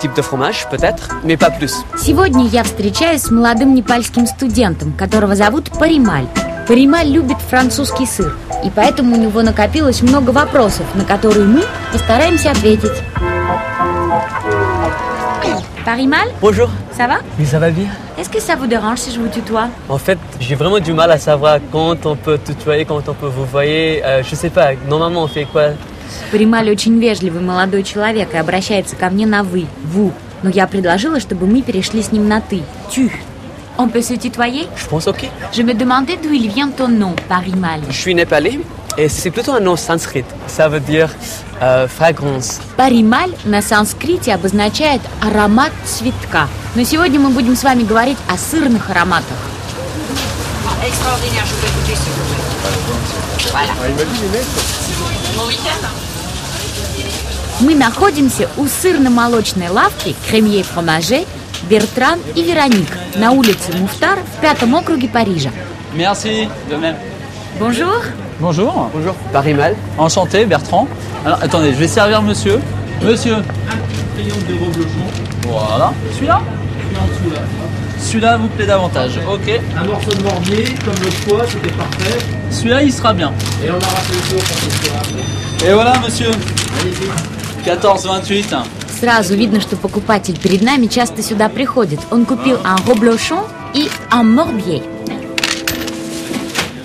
type de fromage, peut-être, mais pas plus. Сегодня я встречаюсь с молодым непальским студентом, которого зовут Парималь. Парималь любит французский сыр, и поэтому у него накопилось много вопросов, на которые мы постараемся ответить. Parimal Bonjour. Ça va? Oui, ça va bien? Est-ce que ça vous dérange si je vous tutoie? En fait, j'ai vraiment du mal à savoir quand on peut tutoyer, quand on peut vous voyer. Euh, je sais pas, normalement on fait quoi? Парималь очень вежливый молодой человек и обращается ко мне на «вы», «ву». Но я предложила, чтобы мы перешли с ним на «ты», «tu». On peut se tutoyer Je pense ok. Je me demandais d'où il vient ton nom, Parimal. Je suis népalais et c'est plutôt un nom sanskrit. Ça veut dire euh, fragrance. Парималь на санскрите обозначает аромат цветка. Но сегодня мы будем с вами говорить о сырных ароматах. Мы находимся у сырно-молочной лавки Кремье Фромаже Бертран и Вероник на улице Муфтар в пятом округе Парижа. Merci, de même. Bonjour. Bonjour, Bonjour. Parimal. enchanté Bertrand. Alors attendez, je vais servir monsieur. Monsieur. Voilà. Celui-là Celui-là vous plaît davantage. Ok. Un morceau de morbier, comme le foie, c'était parfait. Celui-là il sera bien. Et on a raté le tour pour ce soir. Et voilà monsieur. 14,28. Сразу видно, что покупатель перед нами часто сюда приходит. Он купил un reblochon и un morbier.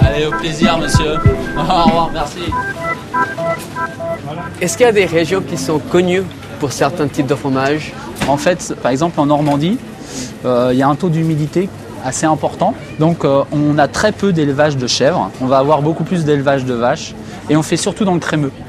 Allez, au plaisir monsieur. Au revoir, merci. Est-ce qu'il y a des régions qui sont connues pour certains types de fromages En fait, par exemple en Normandie, euh, il y a un taux d'humidité assez important. Donc euh, on a très peu d'élevage de chèvres. On va avoir beaucoup plus d'élevage de vaches. Et on fait surtout dans le crémeux.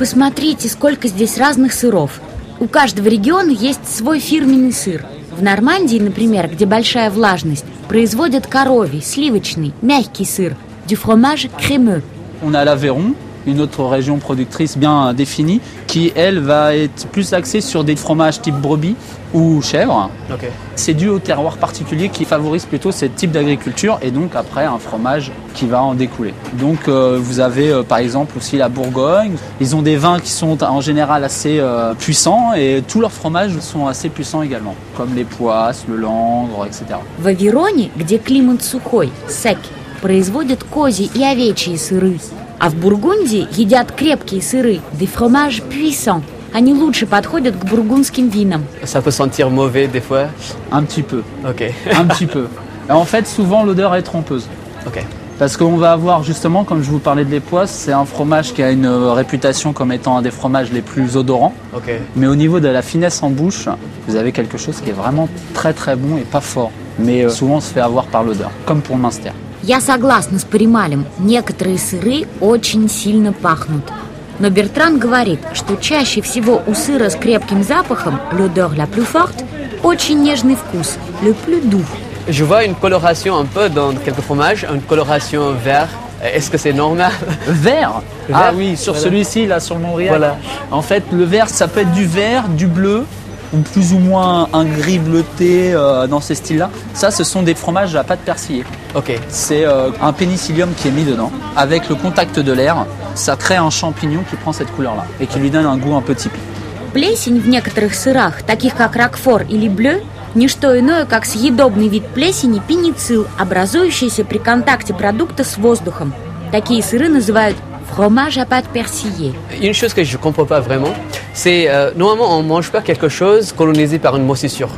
Посмотрите, сколько здесь разных сыров. У каждого региона есть свой фирменный сыр. В Нормандии, например, где большая влажность, производят коровий, сливочный, мягкий сыр, du fromage crémeux. On a l'Aveyron, une autre région productrice bien définie, qui elle va être plus axée sur des fromages type brebis ou chèvre. Ok. C'est dû au terroir particulier qui favorise plutôt ce type d'agriculture et donc après un fromage qui va en découler. Donc euh, vous avez euh, par exemple aussi la Bourgogne. Ils ont des vins qui sont en général assez euh, puissants et tous leurs fromages sont assez puissants également, comme les poisses, le langre, etc. В Авероне, где климат сухой, сек, производят козьи и овечьи сыры. А в Бургундии едят крепкие сыры, des fromages puissants. Они лучше подходят к бургундским винам. Ça peut sentir mauvais des fois. Un petit peu, Ok. un petit peu. Et en fait, souvent l'odeur est trompeuse. ok. Parce qu'on va avoir justement, comme je vous parlais de l'époisse, c'est un fromage qui a une euh, réputation comme étant un des fromages les plus odorants. Ok. Mais au niveau de la finesse en bouche, vous avez quelque chose qui est vraiment très très bon et pas fort. Mais euh, souvent on se fait avoir par l'odeur, comme pour le Munster. Я согласна с Парималем, некоторые сыры очень сильно пахнут. Но Бертран говорит, что чаще всего у сыра с крепким запахом, l'odeur la plus forte, очень нежный вкус, le plus doux. Je vois une coloration un peu dans quelques fromages, une coloration vert. Est-ce que c'est normal Vert Ah vert, oui, sur voilà. celui-ci, là, sur le Montréal. Voilà. En fait, le vert, ça peut être du vert, du bleu, ou plus ou moins un gris bleuté euh, dans ces styles-là. Ça, ce sont des fromages à pâte persillée. Ok. C'est euh, un pénicillium qui est mis dedans. Avec le contact de l'air, ça crée un champignon qui prend cette couleur-là et qui lui donne un goût un peu typique. Плесень в некоторых сырах, таких как ракфор или блeu, не что иное, как съедобный вид плесени пеницилл, образующийся при контакте продукта с воздухом. Такие сыры называют fromage à pâte persillée. Une chose que je ne comprends pas vraiment, c'est euh, normalement on ne mange pas quelque chose colonisé par une moisissure.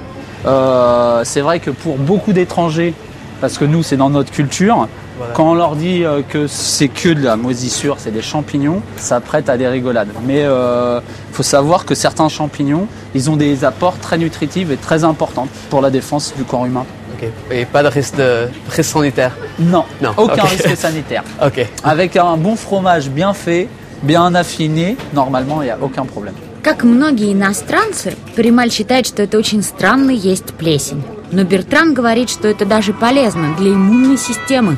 Euh, c'est vrai que pour beaucoup d'étrangers, parce que nous c'est dans notre culture, Voilà. quand on leur dit euh, que c'est que de la moisissure, c'est des champignons, ça prête à des rigolades. Mais il faut savoir que certains champignons, ils ont des apports très nutritifs et très importants pour la défense du corps humain. Ok. Et pas de risque, de risque sanitaire. Non, Non, aucun ok. risque sanitaire. Ok. Avec un bon fromage bien fait, bien affiné, normalement il n'y a aucun problème. Как многие иностранцы, Парималь считает, что это очень странно есть плесень. Но Бертран говорит, что это даже полезно для иммунной системы.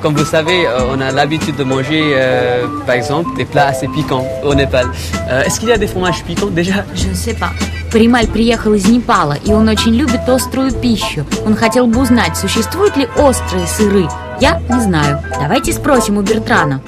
Comme vous savez, euh, on a l'habitude de manger, euh, par exemple, des plats assez piquants au Népal. Euh, Est-ce qu'il y a des fromages piquants déjà Je ne sais pas. Парималь приехал из Непала, и он очень любит острую пищу. Он хотел бы узнать, существуют ли острые сыры. Я не знаю. Давайте спросим у Бертрана.